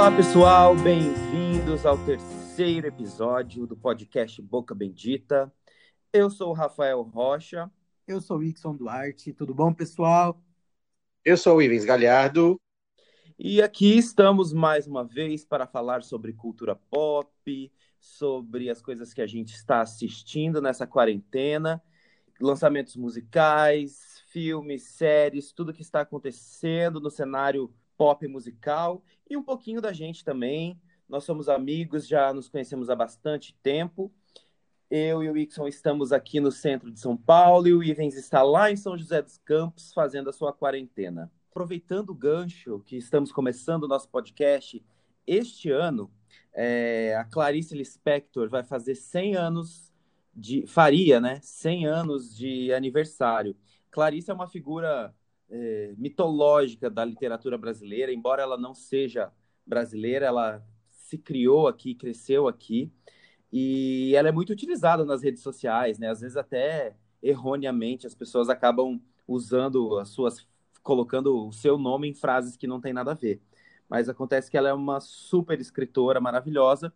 Olá, pessoal, bem-vindos ao terceiro episódio do podcast Boca Bendita. Eu sou o Rafael Rocha. Eu sou o Ixon Duarte. Tudo bom, pessoal? Eu sou o Ivens Galhardo. E aqui estamos mais uma vez para falar sobre cultura pop, sobre as coisas que a gente está assistindo nessa quarentena, lançamentos musicais, filmes, séries, tudo que está acontecendo no cenário pop musical e um pouquinho da gente também. Nós somos amigos, já nos conhecemos há bastante tempo. Eu e o Ixon estamos aqui no centro de São Paulo e o Ivens está lá em São José dos Campos fazendo a sua quarentena. Aproveitando o gancho que estamos começando o nosso podcast, este ano é, a Clarice Lispector vai fazer 100 anos de. faria, né? 100 anos de aniversário. Clarice é uma figura é, mitológica da literatura brasileira, embora ela não seja brasileira, ela se criou aqui, cresceu aqui, e ela é muito utilizada nas redes sociais, né? Às vezes até erroneamente as pessoas acabam usando as suas, colocando o seu nome em frases que não tem nada a ver. Mas acontece que ela é uma super escritora maravilhosa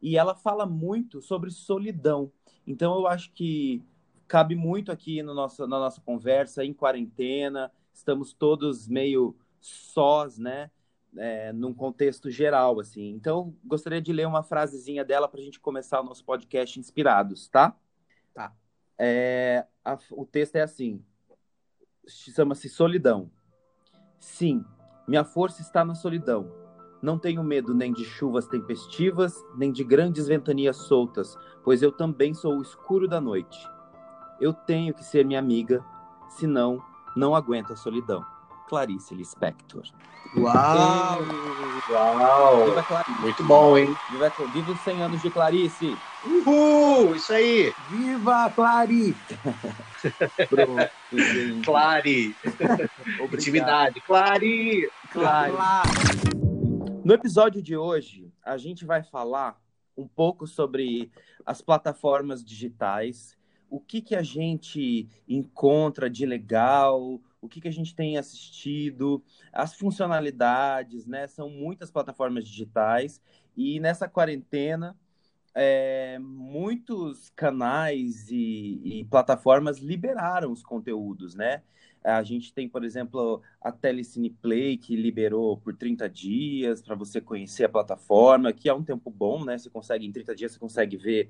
e ela fala muito sobre solidão. Então eu acho que cabe muito aqui no nosso, na nossa conversa, em quarentena, estamos todos meio sós, né? É, num contexto geral, assim. Então, gostaria de ler uma frasezinha dela para a gente começar o nosso podcast inspirados, tá? Tá. É, a, o texto é assim: chama-se Solidão. Sim, minha força está na solidão. Não tenho medo nem de chuvas tempestivas, nem de grandes ventanias soltas, pois eu também sou o escuro da noite. Eu tenho que ser minha amiga, senão não aguento a solidão. Clarice Lispector. Uau! Uau! Viva Clarice! Muito bom, hein? Viva, viva os 100 anos de Clarice! Uhul! Isso aí! Viva Clarice! Pronto, gente. Clari! Intimidade! Clari! Claro. No episódio de hoje, a gente vai falar um pouco sobre as plataformas digitais, o que, que a gente encontra de legal, o que, que a gente tem assistido, as funcionalidades, né? São muitas plataformas digitais e nessa quarentena é, muitos canais e, e, plataformas liberaram os conteúdos, né? A gente tem, por exemplo, a Telecine Play, que liberou por 30 dias para você conhecer a plataforma, que é um tempo bom, né? Você consegue, em 30 dias, você consegue ver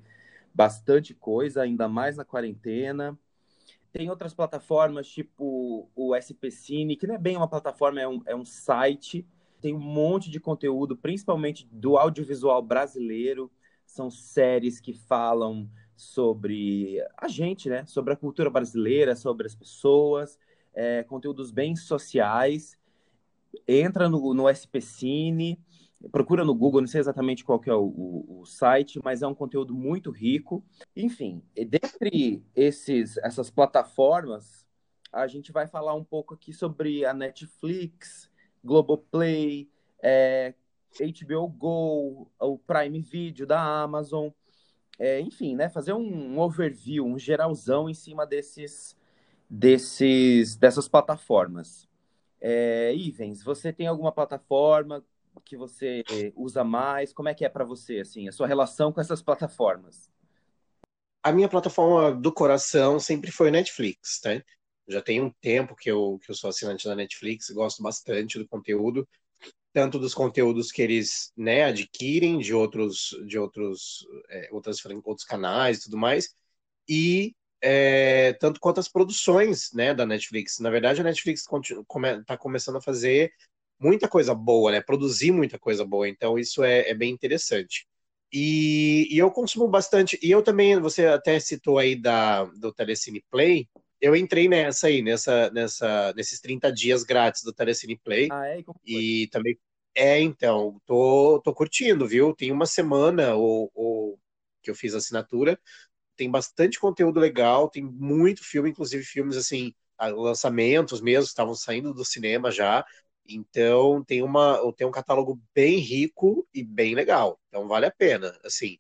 bastante coisa, ainda mais na quarentena. Tem outras plataformas, tipo o SP Cine, que não é bem uma plataforma, é um, é um site. Tem um monte de conteúdo, principalmente do audiovisual brasileiro. São séries que falam sobre a gente, né? Sobre a cultura brasileira, sobre as pessoas, é, conteúdos bem sociais. Entra no, no SP Cine, procura no Google, não sei exatamente qual que é o, o, o, site, mas é um conteúdo muito rico. Enfim, dentre esses, essas plataformas, a gente vai falar um pouco aqui sobre a Netflix, Globoplay, é, HBO Go, o Prime Video da Amazon, é, enfim, né, fazer um, um overview, um geralzão em cima desses, desses dessas plataformas. É, Ivens, você tem alguma plataforma que você usa mais? Como é que é para você, assim, a sua relação com essas plataformas? A minha plataforma do coração sempre foi Netflix, tá? Já tem um tempo que eu, que eu sou assinante da Netflix, gosto bastante do conteúdo, tanto dos conteúdos que eles né, adquirem de outros de outros é, outras, outros canais e tudo mais, e é, tanto quanto as produções né, da Netflix. Na verdade, a Netflix está come, tá começando a fazer muita coisa boa, né? Produzir muita coisa boa. Então, isso é, é bem interessante. E, e, eu consumo bastante. E eu também, você até citou aí da, do Telecine Play. Eu entrei nessa aí, nessa, nessa, nesses 30 dias grátis do Telecine Play. Ah, é? E, também. É, então, tô, tô curtindo, viu? Tem uma semana ou, ou que eu fiz a assinatura. Tem bastante conteúdo legal, tem muito filme, inclusive filmes assim, lançamentos mesmo, estavam saindo do cinema já. Então tem uma tem um catálogo bem rico e bem legal. Então vale a pena. Assim,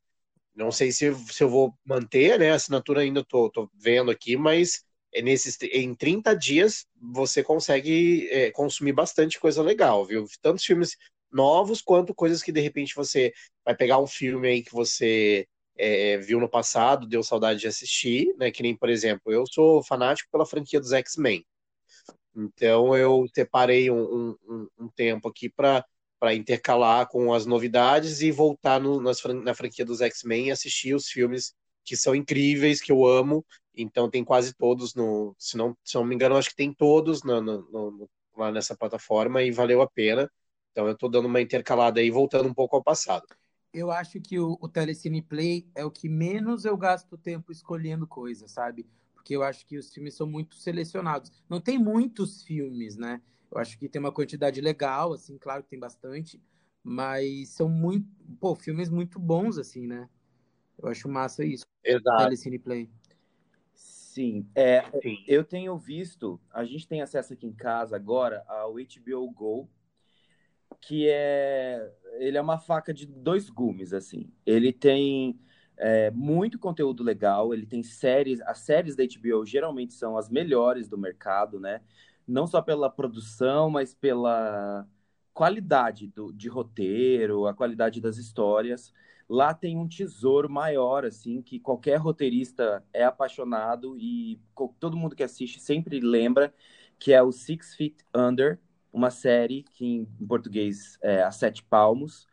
não sei se, se eu vou manter, né? A assinatura ainda tô, tô vendo aqui, mas é nesses, em 30 dias você consegue é, consumir bastante coisa legal, viu? Tantos filmes novos, quanto coisas que de repente você vai pegar um filme aí que você é, viu no passado, deu saudade de assistir, né? Que nem, por exemplo, eu sou fanático pela franquia dos X-Men. Então eu separei um, um, um tempo aqui para intercalar com as novidades e voltar no, nas, na franquia dos X-Men e assistir os filmes que são incríveis, que eu amo. Então tem quase todos no. Se não, se não me engano, acho que tem todos no, no, lá nessa plataforma e valeu a pena. Então eu estou dando uma intercalada aí, voltando um pouco ao passado. Eu acho que o, o Telecine Play é o que menos eu gasto tempo escolhendo coisas, sabe? Porque eu acho que os filmes são muito selecionados. Não tem muitos filmes, né? Eu acho que tem uma quantidade legal, assim, claro que tem bastante, mas são muito, pô, filmes muito bons, assim, né? Eu acho massa isso. Exato. Telecine Play. Sim, é, Sim, eu tenho visto, a gente tem acesso aqui em casa agora ao HBO Go, que é, ele é uma faca de dois gumes, assim. Ele tem é, muito conteúdo legal, ele tem séries, as séries da HBO geralmente são as melhores do mercado, né? Não só pela produção, mas pela qualidade do, de roteiro, a qualidade das histórias. Lá tem um tesouro maior, assim, que qualquer roteirista é apaixonado e todo mundo que assiste sempre lembra, que é o Six Feet Under, uma série que em português é A Sete Palmos,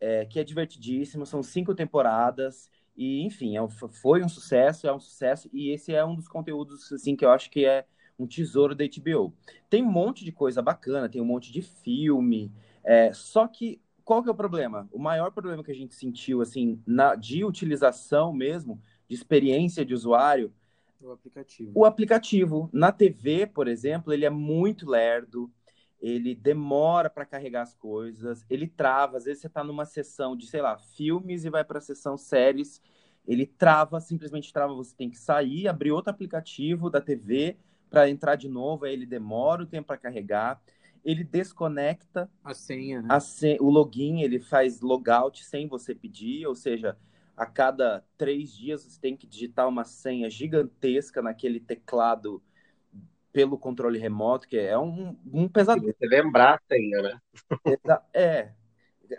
é, que é divertidíssimo, são cinco temporadas, e enfim, é, foi um sucesso, é um sucesso, e esse é um dos conteúdos assim que eu acho que é um tesouro da HBO. Tem um monte de coisa bacana, tem um monte de filme, é, só que qual que é o problema? O maior problema que a gente sentiu, assim, na, de utilização mesmo, de experiência de usuário, o aplicativo. O aplicativo. Na TV, por exemplo, ele é muito lerdo, ele demora para carregar as coisas, ele trava. Às vezes você está numa sessão de, sei lá, filmes e vai para a sessão séries, ele trava, simplesmente trava. Você tem que sair, abrir outro aplicativo da TV para entrar de novo, aí ele demora o tempo para carregar. Ele desconecta a senha, né? a sen o login, ele faz logout sem você pedir, ou seja, a cada três dias você tem que digitar uma senha gigantesca naquele teclado pelo controle remoto, que é um, um pesadelo. Você lembrar ainda, né? é,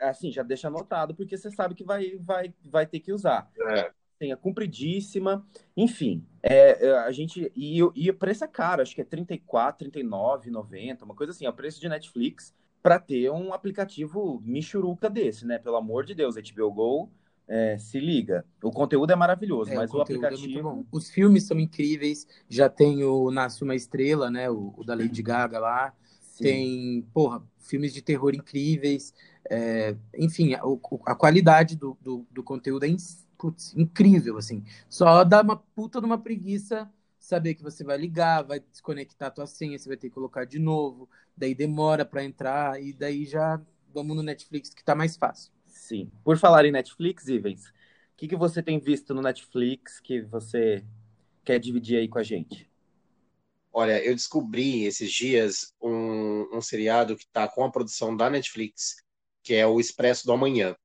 assim, já deixa anotado, porque você sabe que vai, vai, vai ter que usar. É. Senha compridíssima, enfim, é, é a gente, e, e o preço é caro, acho que é 34, 39, 90, uma coisa assim, é o preço de Netflix para ter um aplicativo michuruca desse, né? Pelo amor de Deus, HBO Go é, se liga. O conteúdo é maravilhoso, é, mas o, o é aplicativo. É Os filmes são incríveis. Já tem o Nasce uma Estrela, né? O, o da Lady Gaga lá. Sim. Tem, porra, filmes de terror incríveis. É, enfim, a, a qualidade do, do, do, conteúdo é putz, incrível, assim. Só dá uma puta de uma preguiça saber que você vai ligar, vai desconectar a tua senha, você vai ter que colocar de novo, daí demora para entrar, e daí já vamos no Netflix que tá mais fácil. Sim. Por falar em Netflix, Ivens, o que, que você tem visto no Netflix que você quer dividir aí com a gente? Olha, eu descobri esses dias um, um seriado que está com a produção da Netflix, que é o Expresso do Amanhã.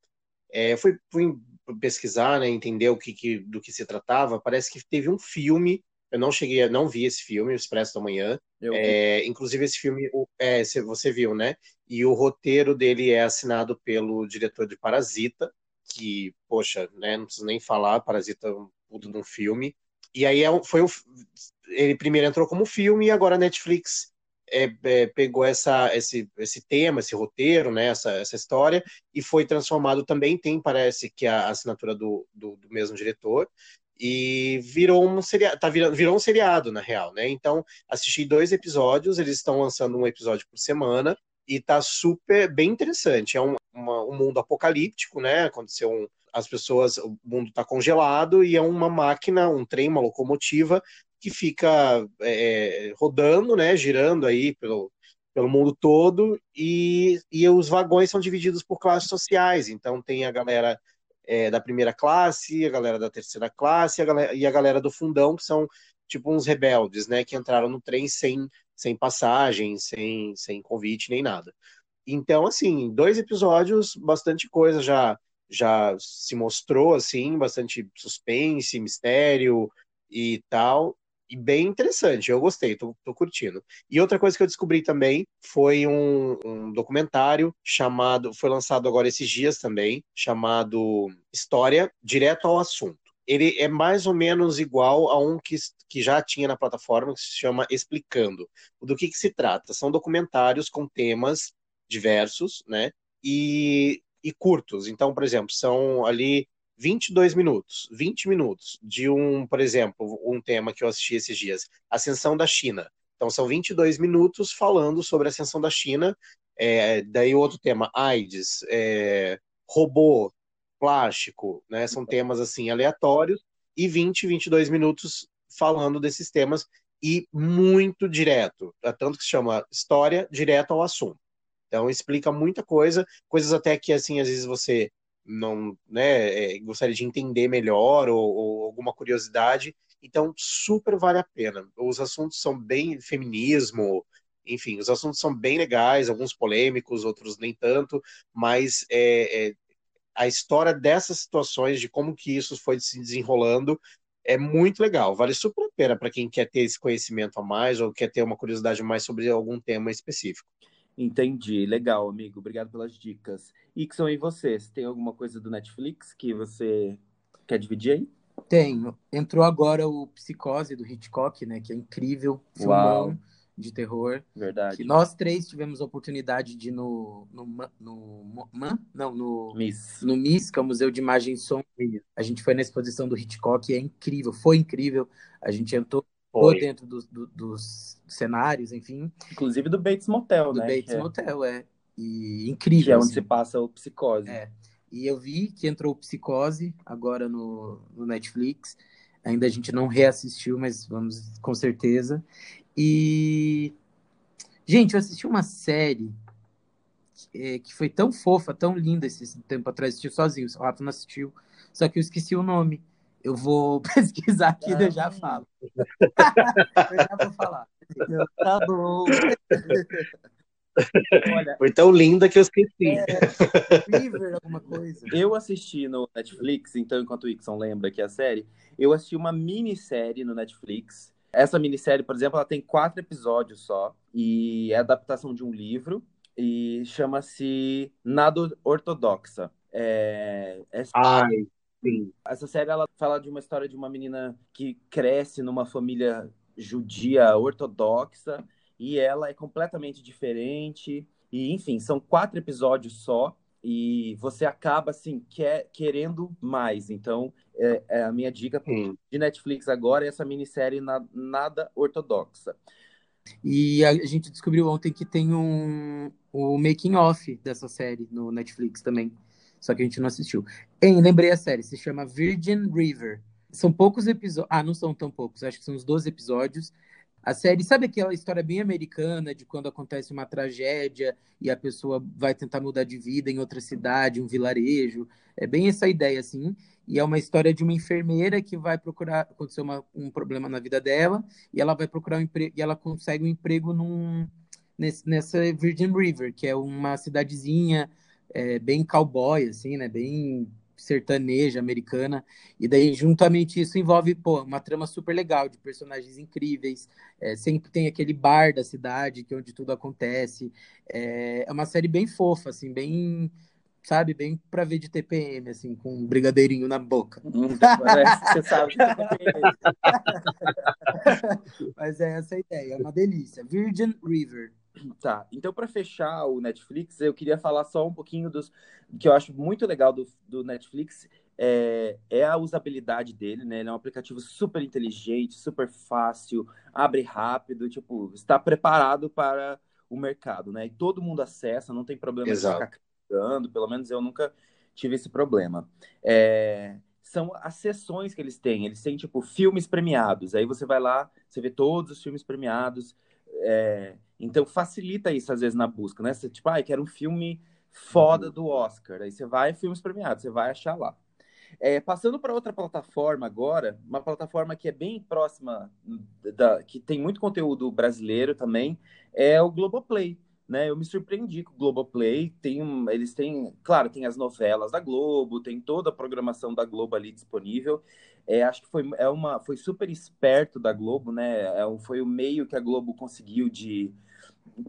É, fui, fui pesquisar, né, entender o que, que, do que se tratava. Parece que teve um filme. Eu não cheguei, a, não vi esse filme, o Expresso do Amanhã. É, inclusive esse filme, é, você viu, né? E o roteiro dele é assinado pelo diretor de Parasita, que, poxa, né, não preciso nem falar, Parasita é um puto de um filme. E aí é foi ele primeiro entrou como filme e agora a Netflix é, é, pegou essa, esse, esse tema, esse roteiro, né, essa, essa história, e foi transformado também, tem, parece que a assinatura do, do, do mesmo diretor, e virou um seriado, tá virando, virou um seriado, na real, né? Então, assisti dois episódios, eles estão lançando um episódio por semana, e tá super bem interessante. É um, uma, um mundo apocalíptico, né? Aconteceu um, as pessoas, o mundo está congelado e é uma máquina, um trem, uma locomotiva que fica é, rodando, né? Girando aí pelo, pelo mundo todo e, e os vagões são divididos por classes sociais. Então tem a galera é, da primeira classe, a galera da terceira classe a galera, e a galera do fundão, que são tipo uns rebeldes, né? Que entraram no trem sem sem passagem, sem, sem convite nem nada. Então, assim, dois episódios, bastante coisa já já se mostrou, assim, bastante suspense, mistério e tal. e bem interessante. Eu gostei, tô, tô, curtindo. E outra coisa que eu descobri também foi um, um, documentário chamado, foi lançado agora esses dias também, chamado História Direto ao Assunto. Ele é mais ou menos igual a um que, que já tinha na plataforma, que se chama Explicando. Do que, que se trata? São documentários com temas diversos, né? E, e curtos. Então, por exemplo, são ali 22 minutos, 20 minutos de um, por exemplo, um tema que eu assisti esses dias, Ascensão da China. Então são 22 minutos falando sobre a ascensão da China. É, daí outro tema, AIDS, é, robô, plástico, né? São temas assim aleatórios e 20, 22 minutos falando desses temas e muito direto, é tanto que se chama história direto ao assunto. Então explica muita coisa, coisas até que assim às vezes você não né, é, gostaria de entender melhor ou, ou, alguma curiosidade. Então, super vale a pena. Os assuntos são bem feminismo, enfim, os assuntos são bem legais, alguns polêmicos, outros nem tanto, mas é, é, a história dessas situações, de como que isso foi se desenrolando, é muito legal. Vale super a pena para quem quer ter esse conhecimento a mais ou quer ter uma curiosidade mais sobre algum tema específico. Entendi, legal, amigo. Obrigado pelas dicas. Ixon, e você? Você tem alguma coisa do Netflix que você quer dividir aí? Tenho. Entrou agora o Psicose do Hitchcock, né? Que é incrível. Filmão de terror. Verdade. Que nós três tivemos a oportunidade de ir no. no, no, no Man? Não, no. Miss. No Miss, que é o Museu de Imagem e Som. A gente foi na exposição do Hitchcock e é incrível. Foi incrível. A gente entrou foi. dentro do, do, dos cenários, enfim. Inclusive do Bates Motel, do né? Do Bates é. Motel, é. E incrível. Que é onde assim. se passa o Psicose. É. E eu vi que entrou o Psicose agora no, no Netflix. Ainda a gente não reassistiu, mas vamos com certeza. E. Gente, eu assisti uma série que, é, que foi tão fofa, tão linda esse tempo atrás. Assisti sozinho, o Rafa não assistiu. Só que eu esqueci o nome. Eu vou pesquisar aqui e eu já falo. eu já vou falar. Tá bom. Olha, Foi tão linda que eu esqueci. É, River, alguma coisa. Eu assisti no Netflix, então, enquanto o Ixon lembra que é a série, eu assisti uma minissérie no Netflix. Essa minissérie, por exemplo, ela tem quatro episódios só, e é adaptação de um livro, e chama-se Nado Ortodoxa. É, é... Ai, Sim. Essa série ela fala de uma história de uma menina que cresce numa família judia ortodoxa e ela é completamente diferente. E enfim, são quatro episódios só e você acaba assim quer, querendo mais. Então, é, é a minha dica Sim. de Netflix agora é essa minissérie na, nada ortodoxa. E a gente descobriu ontem que tem um o making off dessa série no Netflix também só que a gente não assistiu. Lembrei a série, se chama Virgin River. São poucos episódios. Ah, não são tão poucos, acho que são uns 12 episódios. A série, sabe aquela história bem americana de quando acontece uma tragédia e a pessoa vai tentar mudar de vida em outra cidade, um vilarejo? É bem essa ideia, assim. E é uma história de uma enfermeira que vai procurar. Aconteceu uma, um problema na vida dela e ela vai procurar um emprego e ela consegue um emprego num, nesse, nessa Virgin River, que é uma cidadezinha é, bem cowboy, assim, né? Bem sertaneja americana. E daí, juntamente, isso envolve pô, uma trama super legal de personagens incríveis. É, sempre tem aquele bar da cidade, que é onde tudo acontece. É, é uma série bem fofa, assim, bem sabe, bem pra ver de TPM, assim, com um brigadeirinho na boca. Hum, parece que você sabe de TPM. Mas é essa a ideia, é uma delícia. Virgin River. Tá, então para fechar o Netflix, eu queria falar só um pouquinho dos que eu acho muito legal do, do Netflix é, é, a usabilidade dele, né? Ele é um aplicativo super inteligente, super fácil, abre rápido, tipo, está preparado para o mercado, né? E todo mundo acessa, não tem problema Exato. de ficar carregando, pelo menos eu nunca tive esse problema. É, são as sessões que eles têm, eles têm, tipo, filmes premiados, aí você vai lá, você vê todos os filmes premiados, é, então facilita isso às vezes na busca, né? Você, tipo, ah, quero um filme foda uhum. do Oscar. Aí você vai, filmes premiados, você vai achar lá. É, passando para outra plataforma agora, uma plataforma que é bem próxima, da, que tem muito conteúdo brasileiro também, é o Globoplay. Né? Eu me surpreendi com o Globoplay. Tem, eles têm, claro, tem as novelas da Globo, tem toda a programação da Globo ali disponível. É, acho que foi, é uma, foi super esperto da Globo, né? É, foi o meio que a Globo conseguiu de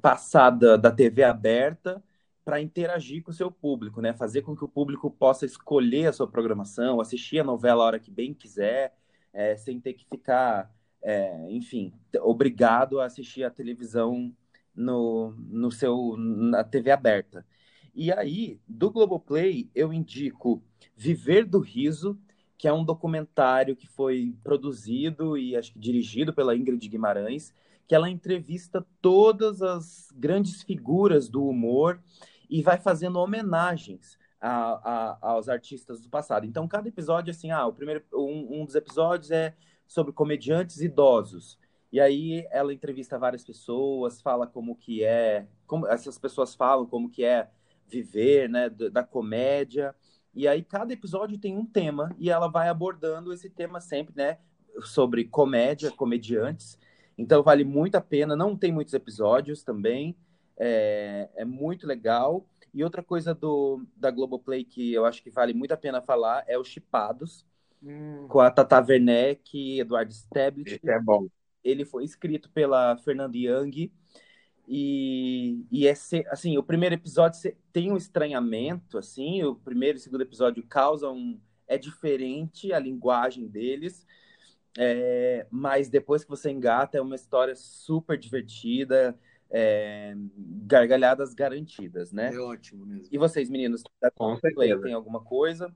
passar da, da TV aberta para interagir com o seu público, né? Fazer com que o público possa escolher a sua programação, assistir a novela a hora que bem quiser, é, sem ter que ficar, é, enfim, obrigado a assistir a televisão no, no seu na TV aberta. E aí, do Globoplay, eu indico Viver do Riso, que é um documentário que foi produzido e acho que dirigido pela Ingrid Guimarães, que ela entrevista todas as grandes figuras do humor e vai fazendo homenagens a, a, aos artistas do passado. Então, cada episódio, assim, ah, o primeiro, um, um dos episódios é sobre comediantes idosos. E aí ela entrevista várias pessoas, fala como que é, como essas pessoas falam como que é viver, né, da comédia. E aí cada episódio tem um tema e ela vai abordando esse tema sempre, né, sobre comédia, comediantes. Então vale muito a pena. Não tem muitos episódios também. É, é muito legal. E outra coisa do da Globoplay que eu acho que vale muito a pena falar é os Chipados, hum. com a Tata Werneck, Eduardo Stablet. Esse é bom ele foi escrito pela Fernanda Young. E, e é assim o primeiro episódio tem um estranhamento assim o primeiro e segundo episódio causam é diferente a linguagem deles é, mas depois que você engata é uma história super divertida é, gargalhadas garantidas né? É ótimo mesmo. E vocês meninos da Globoplay tem alguma coisa?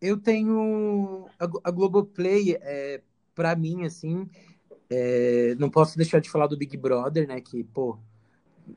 Eu tenho a, a Globoplay é, para mim assim é, não posso deixar de falar do Big Brother, né? Que, pô,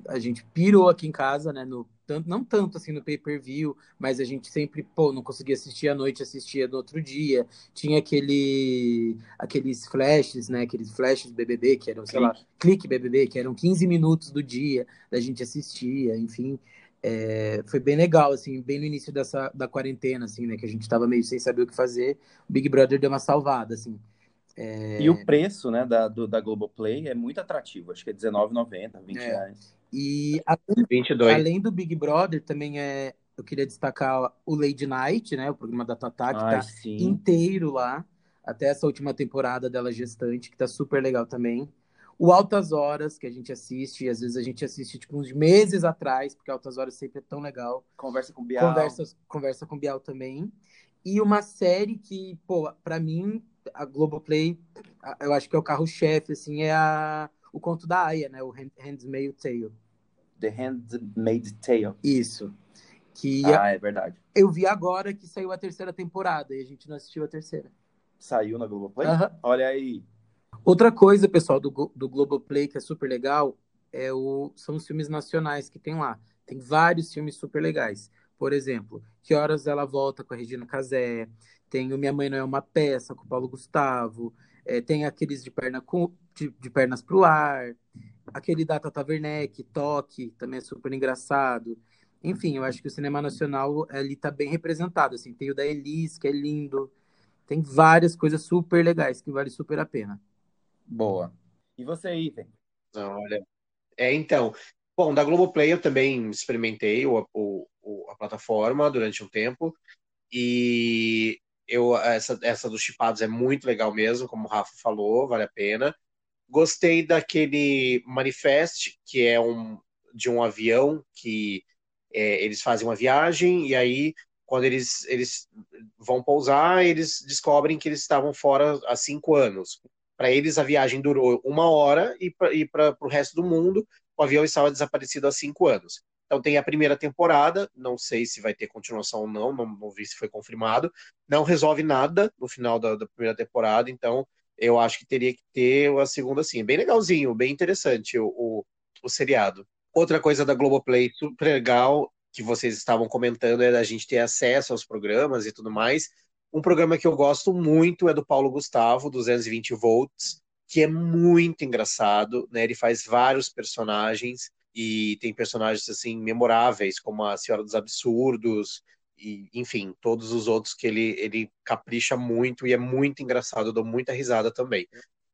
a gente pirou aqui em casa, né? No, tanto, não tanto assim no pay-per-view, mas a gente sempre, pô, não conseguia assistir à noite, assistia no outro dia. Tinha aquele, aqueles flashes, né? Aqueles flashes BBB, que eram, sei lá, clique BBB, que eram 15 minutos do dia, da gente assistia, enfim. É, foi bem legal, assim, bem no início dessa, da quarentena, assim, né? Que a gente tava meio sem saber o que fazer. O Big Brother deu uma salvada, assim. É... E o preço né, da, do, da Globoplay é muito atrativo, acho que é R$19,90, 20 é. reais. E além, 22. além do Big Brother, também é, eu queria destacar o Lady Night, né, o programa da Tatá, que Ai, tá sim. inteiro lá, até essa última temporada dela gestante, que tá super legal também. O Altas Horas, que a gente assiste, e às vezes a gente assiste tipo uns meses atrás, porque Altas Horas sempre é tão legal. Conversa com Bial. Conversa, conversa com Bial também. E uma série que, pô, pra mim, a Globoplay, eu acho que é o carro-chefe, assim, é a, o conto da Aya, né? O Handmaid's Tale. The Handmaid's Tale. Isso. Que ah, é verdade. Eu vi agora que saiu a terceira temporada e a gente não assistiu a terceira. Saiu na Globoplay? Uhum. Olha aí. Outra coisa, pessoal, do, do Globoplay que é super legal é o, são os filmes nacionais que tem lá. Tem vários filmes super legais. Por exemplo, Que Horas Ela Volta com a Regina Casé, tem o Minha Mãe Não É Uma Peça, com o Paulo Gustavo, é, tem aqueles de, perna com, de, de pernas pro ar, aquele da Tata Werneck, Toque, também é super engraçado. Enfim, eu acho que o cinema nacional ali tá bem representado, assim, tem o da Elis, que é lindo, tem várias coisas super legais que vale super a pena. Boa. E você, Ivan? Olha, é, então, bom, da Globoplay eu também experimentei o, o, a plataforma durante um tempo, e eu, essa, essa dos chipados é muito legal mesmo, como o Rafa falou, vale a pena. Gostei daquele Manifest, que é um de um avião que é, eles fazem uma viagem e aí quando eles, eles vão pousar, eles descobrem que eles estavam fora há cinco anos. Para eles, a viagem durou uma hora e para o resto do mundo, o avião estava desaparecido há cinco anos. Então tem a primeira temporada, não sei se vai ter continuação ou não, não, não vi se foi confirmado. Não resolve nada no final da, da, primeira temporada, então eu acho que teria que ter a segunda sim. Bem legalzinho, bem interessante o, o, o seriado. Outra coisa da Globoplay super legal que vocês estavam comentando é da gente ter acesso aos programas e tudo mais. Um programa que eu gosto muito é do Paulo Gustavo, 220 volts, que é muito engraçado, né? Ele faz vários personagens e tem personagens assim memoráveis como a Senhora dos Absurdos e enfim todos os outros que ele ele capricha muito e é muito engraçado eu dou muita risada também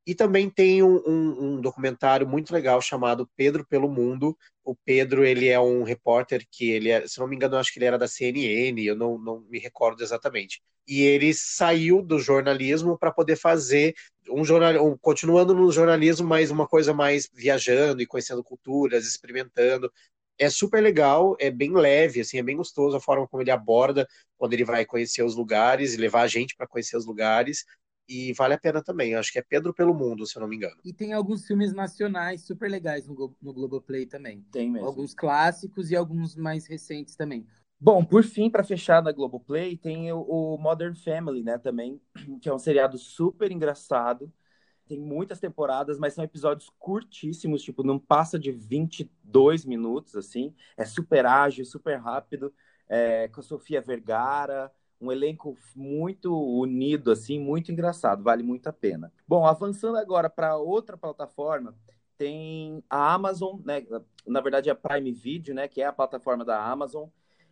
E também tem um, um, um, documentário muito legal chamado Pedro pelo Mundo. O Pedro, ele é um repórter que ele é, se não me engano, acho que ele era da CNN, eu não, não me recordo exatamente. E ele saiu do jornalismo para poder fazer um jornal, um, continuando no jornalismo, mas uma coisa mais viajando e conhecendo culturas, experimentando. É super legal, é bem leve, assim, é bem gostoso a forma como ele aborda quando ele vai conhecer os lugares e levar a gente para conhecer os lugares e vale a pena também. Acho que é Pedro pelo Mundo, se eu não me engano. E tem alguns filmes nacionais super legais no, no Globoplay também. Tem mesmo. Alguns clássicos e alguns mais recentes também. Bom, por fim, para fechar na Globoplay, tem o, o, Modern Family, né, também, que é um seriado super engraçado. Tem muitas temporadas, mas são episódios curtíssimos, tipo, não passa de 22 minutos, assim. É super ágil, super rápido, é, com a Sofia Vergara, um elenco muito unido, assim, muito engraçado, vale muito a pena. Bom, avançando agora para outra plataforma, tem a Amazon, né? Na verdade, é a Prime Video, né? Que é a plataforma da Amazon,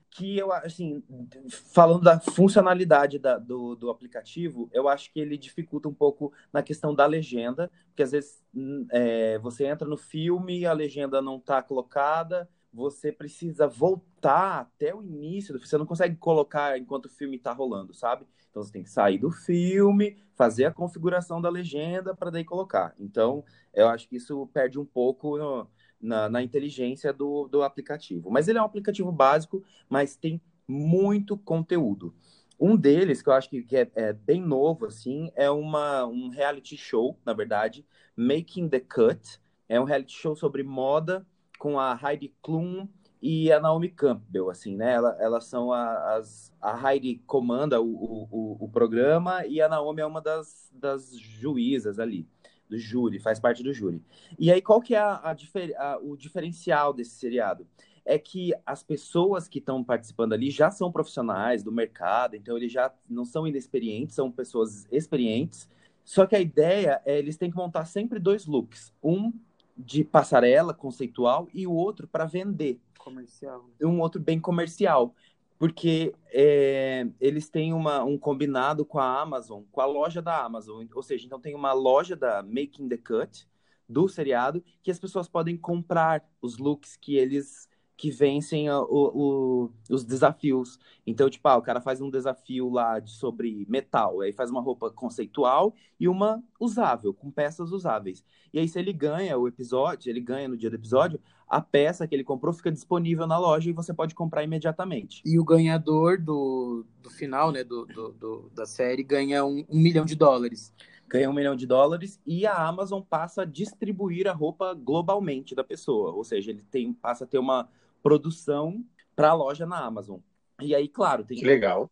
que eu, assim, falando da funcionalidade da, do, do aplicativo, eu acho que ele dificulta um pouco na questão da legenda, porque às vezes hum, é, você entra no filme, a legenda não está colocada, você precisa voltar até o início do. Você não consegue colocar enquanto o filme está rolando, sabe? Então você tem que sair do filme, fazer a configuração da legenda para daí colocar. Então, eu acho que isso perde um pouco no, na, na, inteligência do, do aplicativo. Mas ele é um aplicativo básico, mas tem muito conteúdo. Um deles, que eu acho que, que é, é, bem novo, assim, é uma, um reality show, na verdade, Making the Cut. É um reality show sobre moda com a Heidi Klum e a Naomi Campbell, assim, né? Ela, elas são as... A Heidi comanda o, o, o programa e a Naomi é uma das, das juízas ali, do júri, faz parte do júri. E aí, qual que é a, a, a, o diferencial desse seriado? É que as pessoas que estão participando ali já são profissionais do mercado, então eles já não são inexperientes, são pessoas experientes. Só que a ideia é eles têm que montar sempre dois looks. Um de passarela conceitual e o outro para vender. Comercial. Um outro bem comercial. Porque é, eles têm uma, um combinado com a Amazon, com a loja da Amazon. Ou seja, então tem uma loja da Making the Cut, do seriado, que as pessoas podem comprar os looks que eles que vencem o, o, os desafios. Então, tipo, ah, o cara faz um desafio lá de, sobre metal, aí faz uma roupa conceitual e uma usável, com peças usáveis. E aí, se ele ganha o episódio, ele ganha no dia do episódio, a peça que ele comprou fica disponível na loja e você pode comprar imediatamente. E o ganhador do, do final, né, do, do, do da série, ganha um, um milhão de dólares ganha um milhão de dólares e a Amazon passa a distribuir a roupa globalmente da pessoa. Ou seja, ele tem, passa a ter uma produção para a loja na Amazon. E aí, claro, tem legal.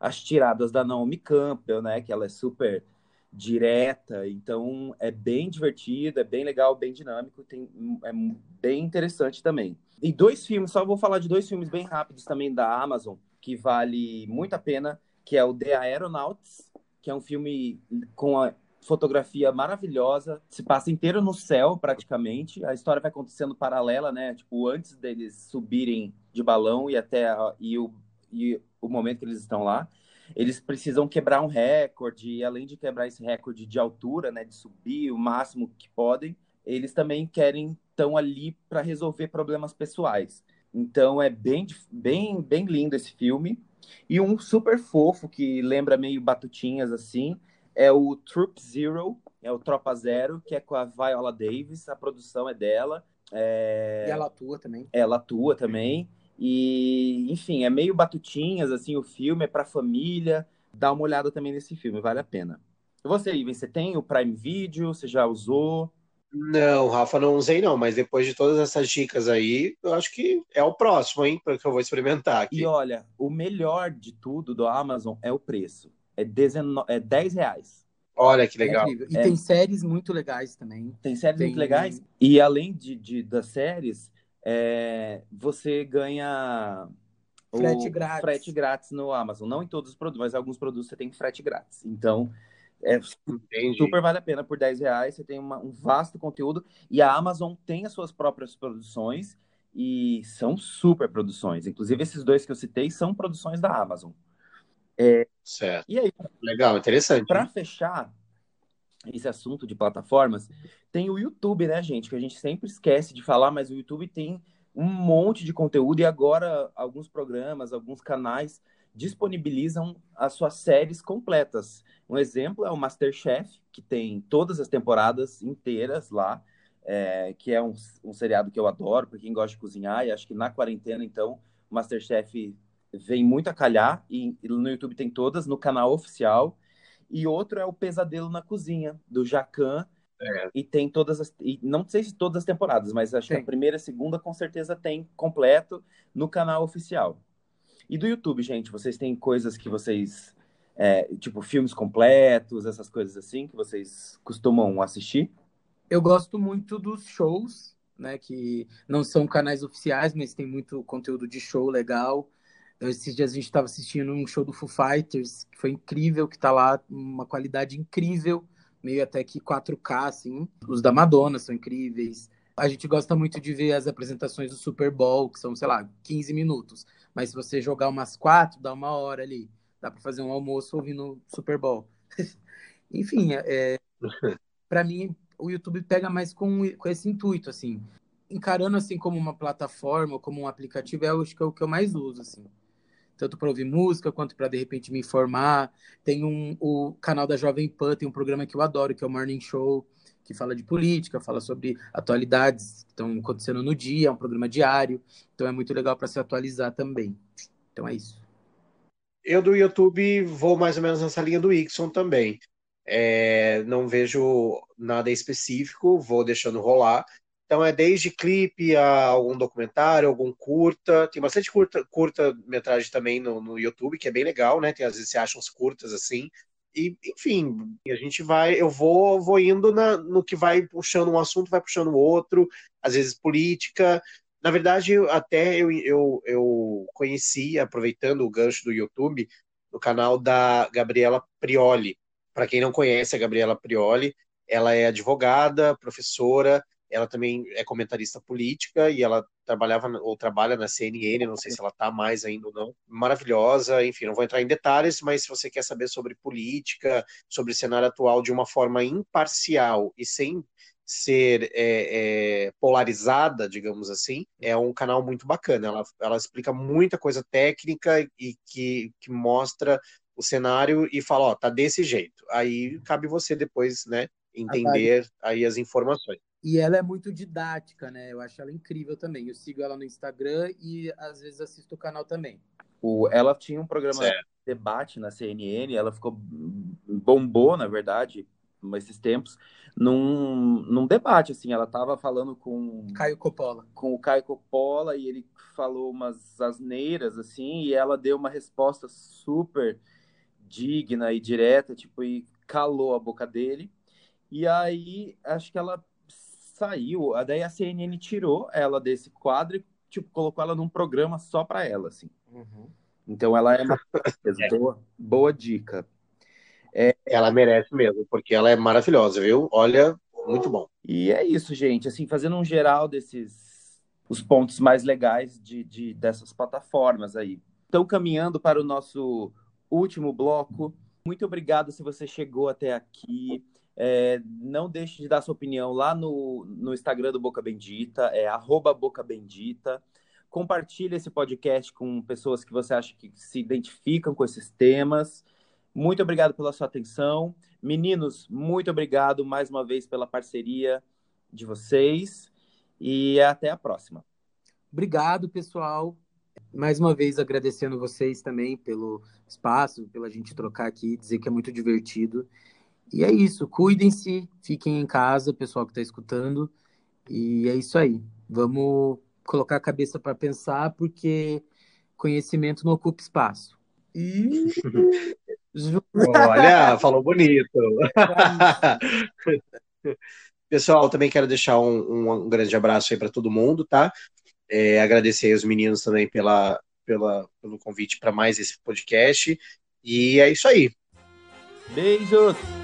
As tiradas da Naomi Campbell, né? Que ela é super direta, então é bem divertido, é bem legal, bem dinâmico, tem, é bem interessante também. E dois filmes, só vou falar de dois filmes bem rápidos também da Amazon, que vale muito a pena, que é o The Aeronauts, que é um filme com a fotografia maravilhosa, se passa inteiro no céu praticamente. A história vai acontecendo paralela, né? Tipo, antes deles subirem de balão e até a, e, o, e o momento que eles estão lá. Eles precisam quebrar um recorde, e além de quebrar esse recorde de altura, né, de subir o máximo que podem, eles também querem estão ali para resolver problemas pessoais. Então é bem, bem, bem lindo esse filme. E um super fofo que lembra meio batutinhas assim, é o Troop Zero, é o Tropa Zero, que é com a Viola Davis, a produção é dela. É... E ela atua também. Ela atua também. E, enfim, é meio batutinhas, assim, o filme é pra família. Dá uma olhada também nesse filme, vale a pena. E você, Ivan, você tem o Prime Video? Você já usou? Não, Rafa, não usei não, mas depois de todas essas dicas aí, eu acho que é o próximo, hein, porque eu vou experimentar aqui. E olha, o melhor de tudo do Amazon é o preço é, 19, é 10 reais. Olha que legal. É e é. tem séries muito legais também. Tem séries tem... muito legais. E além de, de das séries, é, você ganha frete grátis. frete grátis no Amazon. Não em todos os produtos, mas alguns produtos você tem frete grátis. Então, é Entendi. super vale a pena por 10 reais. Você tem uma, um vasto conteúdo. E a Amazon tem as suas próprias produções e são super produções. Inclusive, esses dois que eu citei são produções da Amazon. É, certo. E aí, legal, interessante. Para fechar, esse assunto de plataformas, tem o YouTube, né, gente? Que a gente sempre esquece de falar, mas o YouTube tem um monte de conteúdo e agora alguns programas, alguns canais disponibilizam as suas séries completas. Um exemplo é o Masterchef, que tem todas as temporadas inteiras lá, é, que é um, um seriado que eu adoro, para quem gosta de cozinhar, e acho que na quarentena, então, o Masterchef vem muito a calhar, e, e no YouTube tem todas, no canal oficial. E outro é o Pesadelo na Cozinha, do Jacan, é. E tem todas as. E não sei se todas as temporadas, mas acho que a primeira e a segunda com certeza tem completo no canal oficial. E do YouTube, gente, vocês têm coisas que vocês. É, tipo, filmes completos, essas coisas assim, que vocês costumam assistir? Eu gosto muito dos shows, né? Que não são canais oficiais, mas tem muito conteúdo de show legal. Esses dias a gente estava assistindo um show do Foo Fighters, que foi incrível, que está lá, uma qualidade incrível meio até que 4K, assim. Os da Madonna são incríveis. A gente gosta muito de ver as apresentações do Super Bowl, que são, sei lá, 15 minutos. Mas se você jogar umas quatro, dá uma hora ali. Dá para fazer um almoço ouvindo Super Bowl. Enfim, é, para mim, o YouTube pega mais com, com esse intuito, assim. Encarando assim como uma plataforma, como um aplicativo, é acho que é o que eu mais uso, assim tanto para ouvir música quanto para de repente me informar. Tem um, o canal da Jovem Pan, tem um programa que eu adoro, que é o Morning Show, que fala de política, fala sobre atualidades que estão acontecendo no dia, é um programa diário, então é muito legal para se atualizar também. Então é isso. Eu do YouTube vou mais ou menos nessa linha do Ixon também. É, não vejo nada específico, vou deixando rolar. Então é desde clipe a algum documentário, algum curta. Tem bastante curta, curta metragem também no, no YouTube, que é bem legal, né? Tem, às vezes você acha uns curtas assim. E, enfim, a gente vai, eu vou, vou indo na, no que vai puxando um assunto, vai puxando outro, às vezes política. Na verdade, até eu, eu, eu conheci, aproveitando o gancho do YouTube, no canal da Gabriela Prioli. Para quem não conhece a Gabriela Prioli, ela é advogada, professora, ela também é comentarista política e ela trabalhava ou trabalha na CNN, não sei se ela está mais ainda ou não. Maravilhosa, enfim, não vou entrar em detalhes, mas se você quer saber sobre política, sobre o cenário atual de uma forma imparcial e sem ser é, é, polarizada, digamos assim, é um canal muito bacana. Ela, ela explica muita coisa técnica e que, que mostra o cenário e fala, ó, tá desse jeito. Aí cabe você depois, né, entender aí as informações. E ela é muito didática, né? Eu acho ela incrível também. Eu sigo ela no Instagram e às vezes assisto o canal também. O, ela tinha um programa de debate na CNN, ela ficou bombou, na verdade, nesses tempos, num, num debate, assim, ela estava falando com Caio Coppola. Com o Caio Coppola e ele falou umas asneiras, assim, e ela deu uma resposta super digna e direta, tipo, e calou a boca dele. E aí, acho que ela saiu, daí a CNN tirou ela desse quadro e tipo, colocou ela num programa só para ela, assim. Uhum. Então ela é uma boa, boa dica. É... Ela merece mesmo, porque ela é maravilhosa, viu? Olha, muito bom. E é isso, gente. Assim, fazendo um geral desses os pontos mais legais de, de dessas plataformas aí. Estão caminhando para o nosso último bloco. Muito obrigado se você chegou até aqui. É, não deixe de dar sua opinião lá no, no Instagram do Boca Bendita, é Boca Bendita. Compartilhe esse podcast com pessoas que você acha que se identificam com esses temas. Muito obrigado pela sua atenção. Meninos, muito obrigado mais uma vez pela parceria de vocês e até a próxima. Obrigado, pessoal. Mais uma vez agradecendo vocês também pelo espaço, pela gente trocar aqui, dizer que é muito divertido. E é isso, cuidem-se, fiquem em casa, pessoal que está escutando. E é isso aí. Vamos colocar a cabeça para pensar, porque conhecimento não ocupa espaço. E... Olha, falou bonito. Pessoal, também quero deixar um, um grande abraço aí para todo mundo, tá? É, agradecer aos meninos também pela, pela, pelo convite para mais esse podcast. E é isso aí. Beijos!